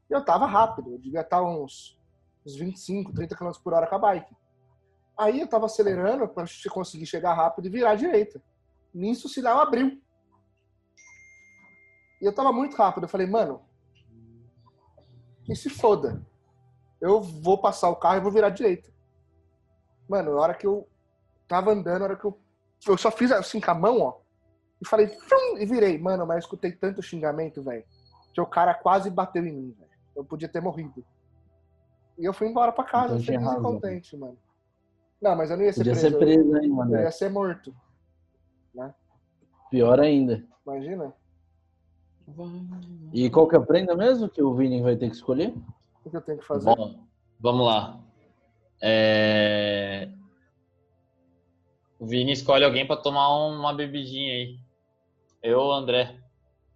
E eu tava rápido, eu devia estar uns, uns 25, 30 km por hora com a bike. Aí eu tava acelerando para conseguir chegar rápido e virar à direita. Nisso o sinal abriu. E eu tava muito rápido, eu falei, mano, que se foda. Eu vou passar o carro e vou virar à direita. Mano, na hora que eu tava andando, na hora que eu. Eu só fiz assim com a mão, ó. E falei, e virei. Mano, mas eu escutei tanto xingamento, velho. Que o cara quase bateu em mim, velho. Eu podia ter morrido. E eu fui embora pra casa, Então feliz e razão. contente, mano. Não, mas eu não ia ser Podia preso. ser preso, hein, Eu André? ia ser morto. Pior ainda. Imagina. E qual que é a prenda mesmo que o Vini vai ter que escolher? O que eu tenho que fazer? Bom, vamos lá. É... O Vini escolhe alguém pra tomar uma bebidinha aí. Eu ou o André.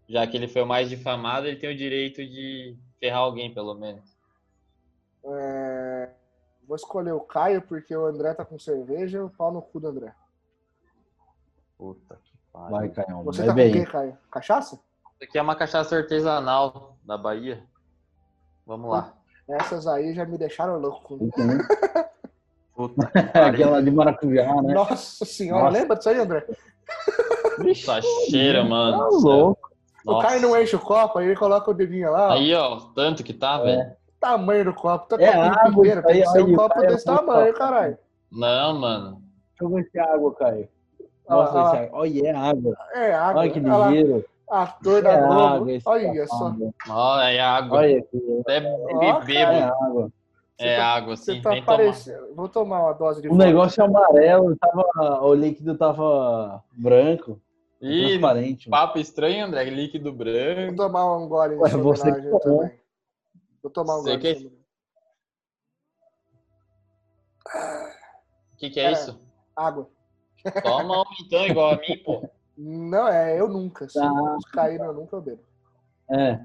Já que ele foi o mais difamado, ele tem o direito de ferrar alguém, pelo menos. É, Vou escolher o Caio, porque o André tá com cerveja e o pau no cu do André. Puta que pariu. Vai, Caio. Você tá com o bem. quê, Caio? Cachaça? Isso aqui é uma cachaça artesanal da Bahia. Vamos lá. Essas aí já me deixaram louco. Puta que pariu. É Aquela de maracujá, né? Nossa senhora, Nossa. lembra disso aí, André? Essa cheira, mano. Tá do louco. O Nossa. Caio não enche o copo, aí ele coloca o dedinho lá, ó. Aí, ó, tanto que tá, velho. tamanho do copo. Tá É água isso tem que aí, ser um olha, copo Caio, desse é tamanho, caralho. Não, mano. Deixa eu ver se é água, Caio. Nossa, ah, esse é... Olha, é água. É água. Olha que Olha ligeiro. Ator da É Globo. água. Olha só. safado. Ó, é água. Olha aqui. Até bebo. É água. É tá- água, Você sim. tá tomar. Vou tomar uma dose de O vodka. negócio é amarelo, tava... o líquido tava branco, Ih, transparente. papo estranho, André. Líquido Vou branco. tomar um gole Ué, você que tomou. também. Vou tomar um Você gole que- homenagem. O que, que é É. isso? Água. Toma um então, igual a mim, pô. Não, é, eu nunca. Se Tá. os caíram, eu nunca bebo. É.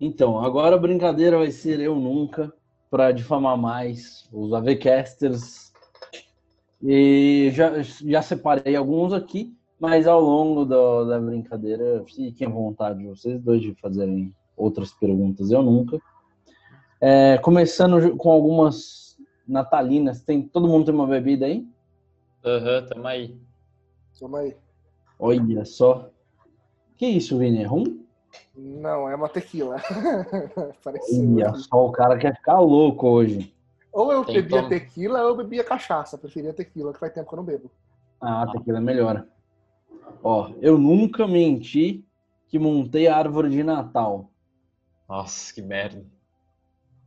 Então, agora a brincadeira vai ser eu nunca, para difamar mais os AVCasters. E já, já separei alguns aqui, mas ao longo da, da brincadeira, fiquem à vontade vocês dois de fazerem outras perguntas, eu nunca. É, começando com algumas natalinas, tem todo mundo tem uma bebida aí? Aham, tamo aí. Toma aí. Olha só. Que isso, Vini? É rum? Não, é uma tequila. Pareceu. Olha só, o cara quer ficar louco hoje. Ou eu Tem bebia como. tequila ou eu bebia cachaça. Preferia tequila, que faz tempo que eu não bebo. Ah, tequila melhora. Ó, eu nunca menti que montei a árvore de Natal. Nossa, que merda.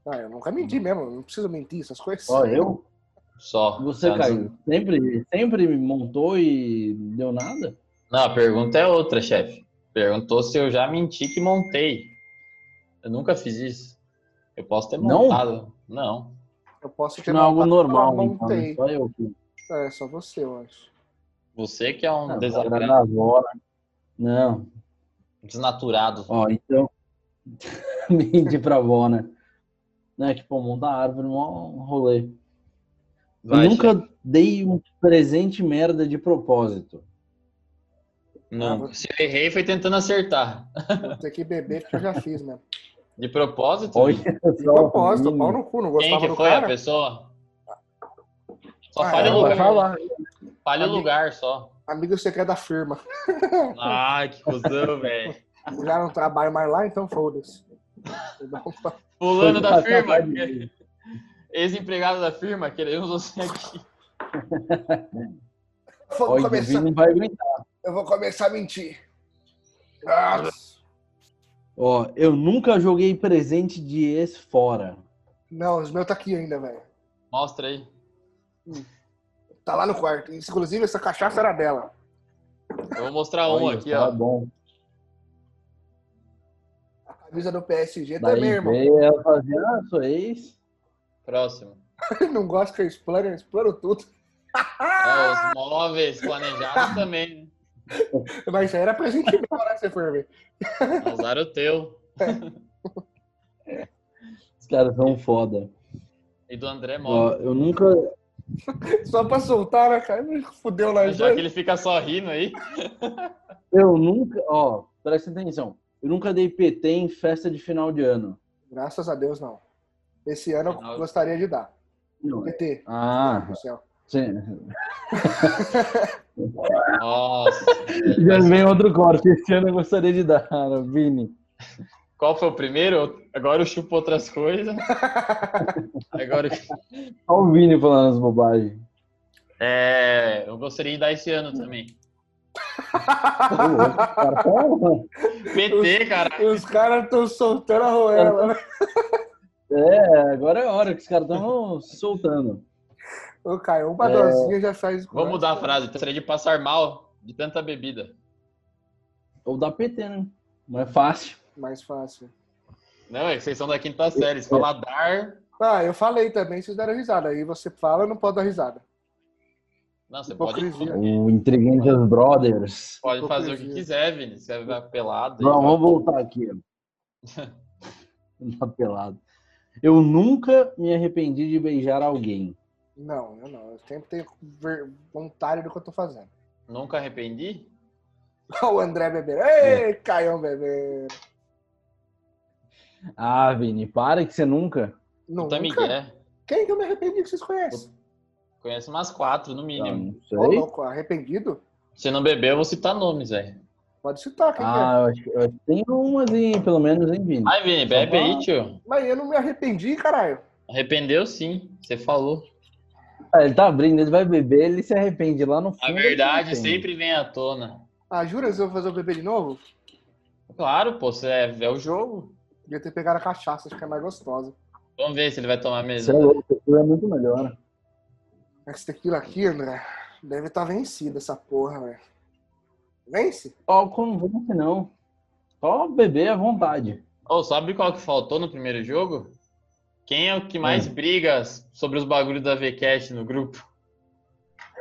Ah, eu nunca menti mesmo. Não preciso mentir essas coisas. Ó, eu? Só. Você, Tá Caio, sempre, sempre montou e deu nada? Não, a pergunta é outra, chefe. Perguntou se eu já menti que montei. Eu nunca fiz isso. Eu posso ter Não? montado. Não. Eu posso ter não é algo normal, então. né? montei. Só eu. É, só você, eu acho. Você que é um Ah, desagrado, da avó, né? Não. desnaturado. Ó, então. Menti pra avó, né? Né, que, pô, montar árvore é um rolê. Vai, eu nunca chefe. dei um presente merda de propósito. Nunca. Se eu errei, foi tentando acertar. Vou ter que beber porque eu já fiz mesmo. De propósito? Olha De propósito, pau no cu, não Quem gostava que do foi a cara. pessoa? Só Ah, o ela Vai lugar. falar. Falha o lugar só. Amigo secreto da firma. Ai, que cuzão, velho. Já não trabalho mais lá, então foda-se. Fulano da firma. Ex-empregado da firma, queremos você aqui. Vou Olha, o começar, vai aguentar. eu vou começar a mentir. Nossa. Ó, eu nunca joguei presente de ex fora. Não, os meus tá aqui ainda, velho. Mostra aí. Tá lá no quarto. Inclusive, essa cachaça era dela. Eu vou mostrar um aqui, tá ó. bom. A camisa do PSG Daí também, irmão. ela fazer, ah, sou ex. Próximo. Não gosto que eu explane, eu explano tudo. É, os móveis planejados também, Mas isso aí era presente meu, né, se você for ver. né? Usaram o teu. Os caras são foda. E do André Ó, Móvel. eu nunca. Só pra soltar, né, cara? Fudeu nós Já que dois. ele fica só rindo aí. Eu nunca. Ó, presta atenção. Eu nunca dei PT em festa de final de ano. Graças a Deus, não. Esse ano Final- eu gostaria de dar. Não, PT. Ah, do céu. sim. Nossa. Já vem outro corte. Esse ano eu gostaria de dar, Vini. Qual foi o primeiro? Agora eu chupo outras coisas. Agora Olha o Vini falando as bobagens. é, eu gostaria de dar esse ano também. PT, cara. Os caras estão soltando a roela, né? É, agora é a hora que os caras estão se soltando. Ô, Caio, uma É. dosinha já faz. Vamos mudar a frase. Gostaria de passar mal de tanta bebida. Ou dar PT, né? Não é fácil. Mais fácil. Não, é que vocês são da quinta série. Se falar dar. Ah, eu falei também, vocês deram risada. Aí você fala, não pode dar risada. Não, você pode, Hipocrisia. O Intrigantes Brothers. pode fazer o que Hipocrisia. quiser, Vini. Você vai pelado. Não, vamos voltar aqui. Tá pelado. Eu nunca me arrependi de beijar alguém. Não, eu não. Eu sempre tenho vontade do que eu tô fazendo. Nunca arrependi? Olha o André bebendo. Ei, Caião bebendo. Ah, Vini, para que você nunca. Nunca. Puta Miguel. Quem que eu me arrependi que vocês conhecem? Conheço umas quatro, no Ah, mínimo. não Ô, sei. louco, arrependido? Se não beber, eu vou citar nomes, velho. Pode citar, quem Ah, eu acho, que- eu acho que tem umas, em, pelo menos, em Vini. Ai, Vini, bebe aí, tio. é. Mas eu não me arrependi, caralho. Arrependeu sim, você falou. Ah, ele tá abrindo, ele vai beber, ele se arrepende lá no fundo. A verdade sempre vem à tona. Ah, jura que eu vou fazer o bebê de novo? Claro, pô, você é, é o jogo. Devia ter pegado a cachaça, acho que é mais gostosa. Vamos ver se ele vai tomar mesmo. é louco, aquilo é muito melhor. Esse tequila aqui, André, deve estar vencida essa porra, velho. Vence? Álcool não vence, não. Só beber à vontade. Ô, sabe qual que faltou no primeiro jogo? Quem é o que mais Hum. briga sobre os bagulhos da VCast no grupo?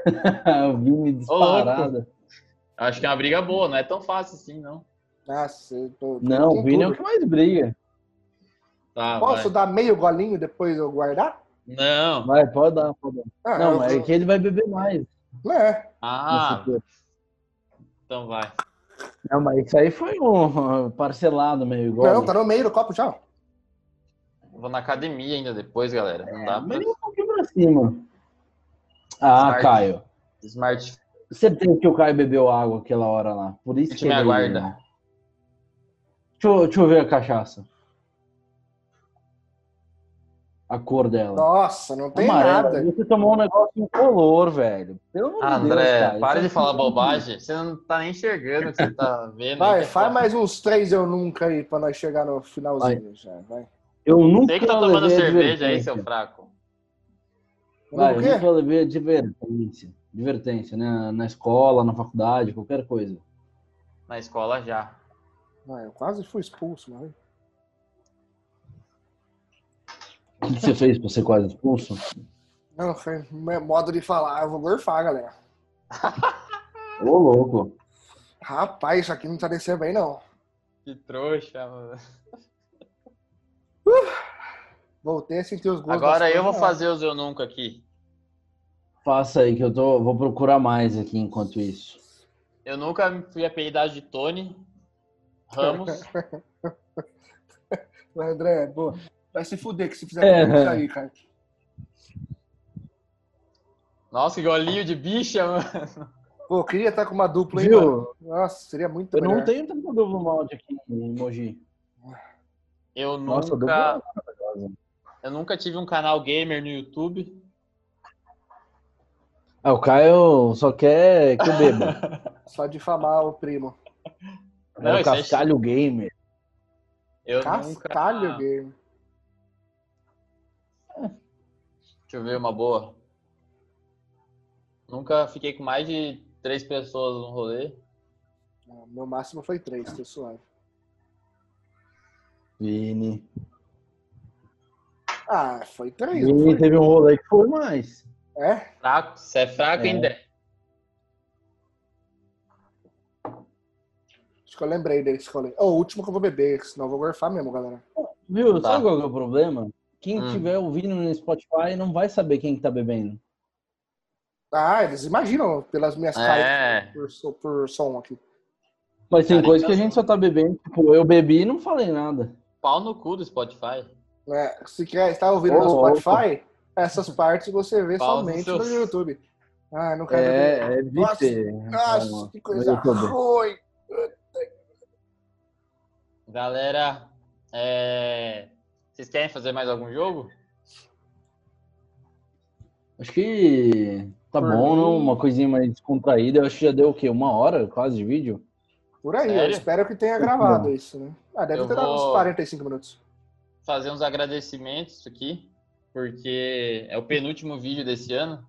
o Vini disparado. Acho que é uma briga boa, não é tão fácil assim, não. Nossa, eu tô, tô Não, o Vini é o que mais briga. Tá, Posso vai. dar meio golinho depois eu guardar? Não. Vai, pode dar, pode dar. Ah, Não, mas é que ele vai beber mais. É, Ah, então vai. Não, mas isso aí foi um parcelado meio igual. Não, tá no meio do copo já. Vou na academia ainda depois, galera. Não dá pra... Um pouquinho pra cima. Ah, Smart. Caio. Smart. Certeza que o Caio bebeu água aquela hora lá. Por isso Gente, que me ele... aguarda. Deixa eu, deixa eu ver a cachaça. A cor dela. Nossa, não tem Amarela. nada. Você tomou um negócio incolor, velho. Pelo amor de Deus, André, cara. para Isso de falar é- bobagem. Você não tá nem enxergando o que você tá vendo. Vai, faz pô. mais uns três eu nunca aí pra nós chegar no finalzinho já. Vai. Eu nunca Você que tá tomando cerveja aí, seu fraco. Vai, eu nunca levei advertência. Advertência, né? Na escola, na faculdade, qualquer coisa. Na escola já. Ah, eu quase fui expulso, mas. O que você fez pra ser quase expulso? Não, foi modo de falar. Eu vou gorfar, galera. Ô, louco. Rapaz, isso aqui não tá descendo bem, não. Que trouxa, mano. Voltei a sentir os gostos. Agora eu vou fazer os eu nunca aqui. Faça aí que eu tô, vou procurar mais aqui enquanto isso. Eu nunca fui apelidado de Tony Ramos. Mas, André, boa. Vai se fuder que se fizer É. isso aí, cara. Nossa, que golinho de bicha, mano. Pô, queria estar com uma dupla, hein, mano? Viu? Nossa, seria muito Eu melhor. não tenho tanto duplo molde aqui em Mogi. Eu Nossa, nunca, é eu nunca tive um canal gamer no YouTube. Ah, o Caio só quer que eu beba. Só difamar o primo. Não, é o é Cascalho Gamer. Eu Cascalho nunca. game. Deixa eu ver uma boa. Nunca fiquei com mais de três pessoas no rolê. Ah, Meu máximo foi três, tô suave. Vini. Ah, foi três, não Vini foi? teve um rolê que foi mais. É? Fraco, você é fraco, É. hein, Acho que eu lembrei desse rolê. Ô, o último que eu vou beber, senão eu vou gorfar mesmo, galera. Viu? Tá. Sabe qual que é o problema? Quem Hum. tiver ouvindo no Spotify não vai saber quem que tá bebendo. Ah, eles imaginam pelas minhas caras É. por, so- por som aqui. Mas tem Cara, coisa que a então- gente só tá bebendo. Tipo, eu bebi e não falei nada. Pau no cu do Spotify. É, se quer estar ouvindo Ô, no. Spotify, essas partes você vê Pau no somente seu- no YouTube. Ah, não quero beber. É, é Nossa. Nossa, que coisa no YouTube. ruim. Galera, é, vocês querem fazer mais algum jogo? Acho que tá Por bom, mim- não? Uma coisinha mais descontraída. Eu acho que já deu o quê? Uma hora quase de vídeo? Por aí, eu Sério? espero que tenha gravado isso, né? Ah, deve Eu ter dado uns vou- 45 minutos. Fazer uns agradecimentos aqui, porque é o penúltimo vídeo desse ano.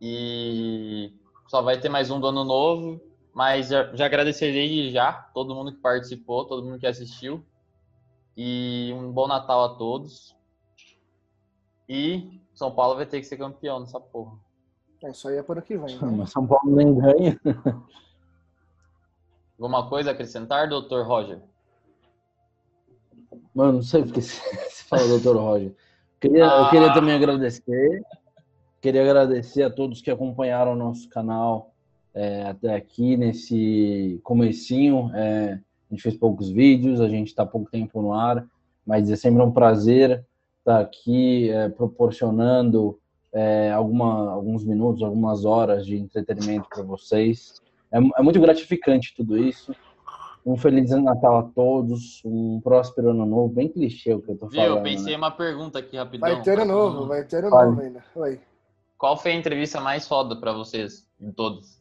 E só vai ter mais um do ano novo. Mas já, já agradecerei já todo mundo que participou, todo mundo que assistiu. E um bom Natal a todos. E São Paulo vai ter que ser campeão nessa porra. É, Isso aí é por ano que vem. né? Mas São Paulo nem ganha. Alguma coisa a acrescentar, doutor Roger? Mano, não sei porque você fala, doutor Roger. Queria, Eu Ah. queria também agradecer. Queria agradecer a todos que acompanharam o nosso canal é, até aqui nesse comecinho. É, a gente fez poucos vídeos, a gente está pouco tempo no ar, mas é sempre um prazer estar aqui é, proporcionando é, alguma, alguns minutos, algumas horas de entretenimento para vocês. É, é muito gratificante tudo isso. Um feliz Natal a todos, um próspero ano novo, bem clichê o que eu tô Viu? falando. Eu pensei né? uma pergunta aqui rapidão. Vai ter ano novo, vai ter ano novo ainda. Oi. Qual foi a entrevista mais foda pra vocês, de todos?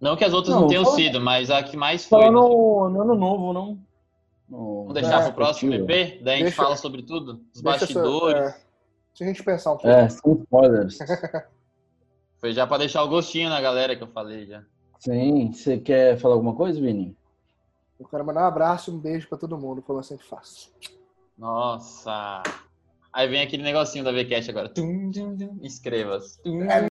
Não que as outras Não, não, tenham sido, mas a que mais foi. Só né? no, no ano novo, não? No- Vamos deixar É, pro próximo. EP? Daí a gente Deixa- fala sobre tudo. Os Deixa essa- bastidores. é, Deixa a gente pensar um pouco. É, sem spoilers. Foi já pra deixar o gostinho na galera que eu falei já. Sim, você quer falar alguma coisa, Vini? Eu quero mandar um abraço e um beijo pra todo mundo, como eu sempre faço. Nossa. Aí vem aquele negocinho da VCast agora. Inscreva-se. É